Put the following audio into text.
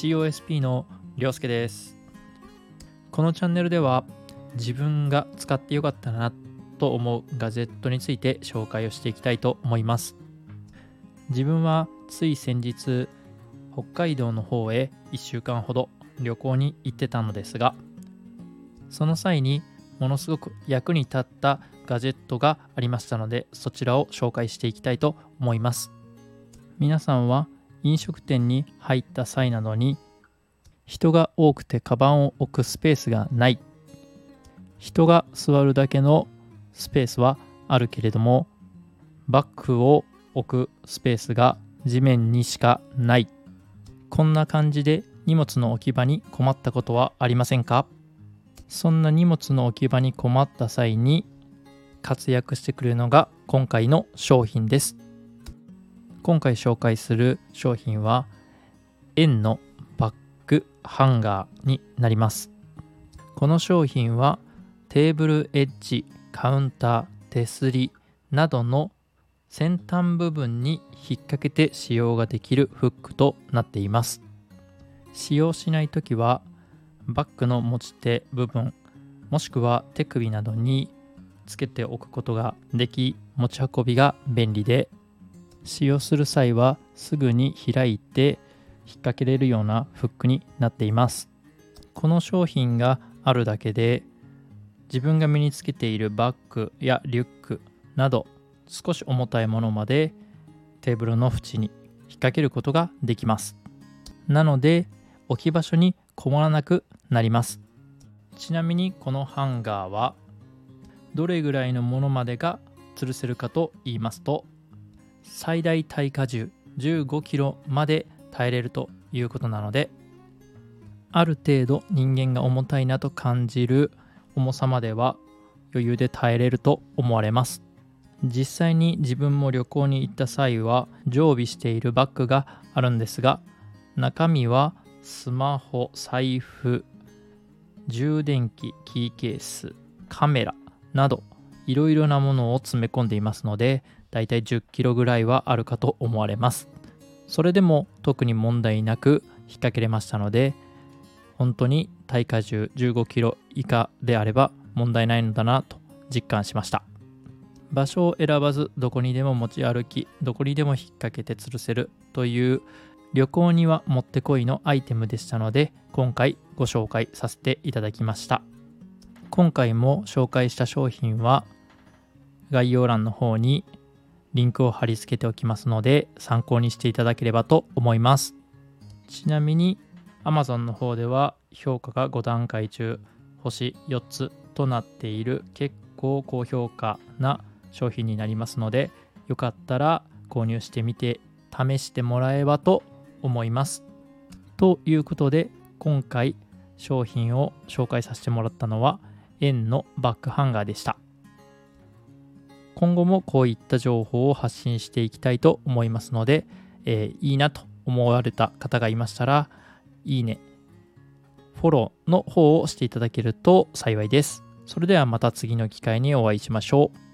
COSP のりょうすけです。このチャンネルでは自分が使ってよかったなと思うガジェットについて紹介をしていきたいと思います。自分はつい先日北海道の方へ1週間ほど旅行に行ってたのですがその際にものすごく役に立ったガジェットがありましたのでそちらを紹介していきたいと思います。皆さんは飲食店に入った際などに人が多くてカバンを置くスペースがない。人が座るだけのスペースはあるけれどもバッグを置くスペースが地面にしかない。こんな感じで荷物の置き場に困ったことはありませんか？そんな荷物の置き場に困った際に活躍してくれるのが今回の商品です。今回紹介する商品は円のバッグハンガーになります。この商品はテーブルエッジカウンター手すりなどの先端部分に引っ掛けて使用ができるフックとなっています。使用しないときはバッグの持ち手部分もしくは手首などにつけておくことができ持ち運びが便利で使用する際はすぐに開いて引っ掛けれるようなフックになっています。この商品があるだけで自分が身につけているバッグやリュックなど少し重たいものまでテーブルの縁に引っ掛けることができます。なので置き場所に困らなくなります。ちなみにこのハンガーはどれぐらいのものまでが吊るせるかと言いますと最大耐荷重 15kg まで耐えれるということなのである程度人間が重たいなと感じる重さまでは余裕で耐えれると思われます。実際に自分も旅行に行った際は常備しているバッグがあるんですが中身はスマホ財布充電器キーケースカメラなどいろいろなものを詰め込んでいますのでだいたい10キロぐらいはあるかと思われます。それでも特に問題なく引っ掛けれましたので本当に耐荷重15キロ以下であれば問題ないのだなと実感しました。場所を選ばずどこにでも持ち歩きどこにでも引っ掛けて吊るせるという旅行にはもってこいのアイテムでしたので今回ご紹介させていただきました。今回も紹介した商品は概要欄の方にリンクを貼り付けておきますので参考にしていただければと思います。ちなみに Amazon の方では評価が5段階中星4つとなっている結構高評価な商品になりますのでよかったら購入してみて試してもらえばと思います。ということで今回商品を紹介させてもらったのは円のバックハンガーでした。今後もこういった情報を発信していきたいと思いますので、えー、いいなと思われた方がいましたら、いいね、フォローの方をしていただけると幸いです。それではまた次の機会にお会いしましょう。